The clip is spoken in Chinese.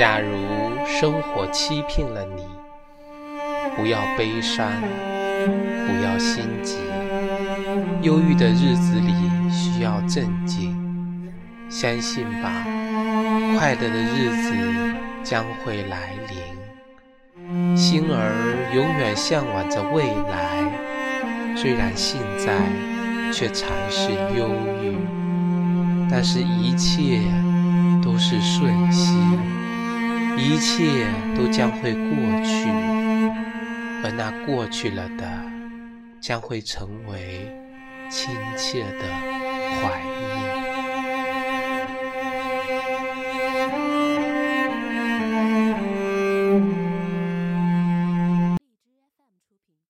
假如生活欺骗了你，不要悲伤，不要心急。忧郁的日子里需要镇静，相信吧，快乐的日子将会来临。心儿永远向往着未来，虽然现在却常是忧郁，但是一切都是顺。一切都将会过去，而那过去了的，将会成为亲切的怀念。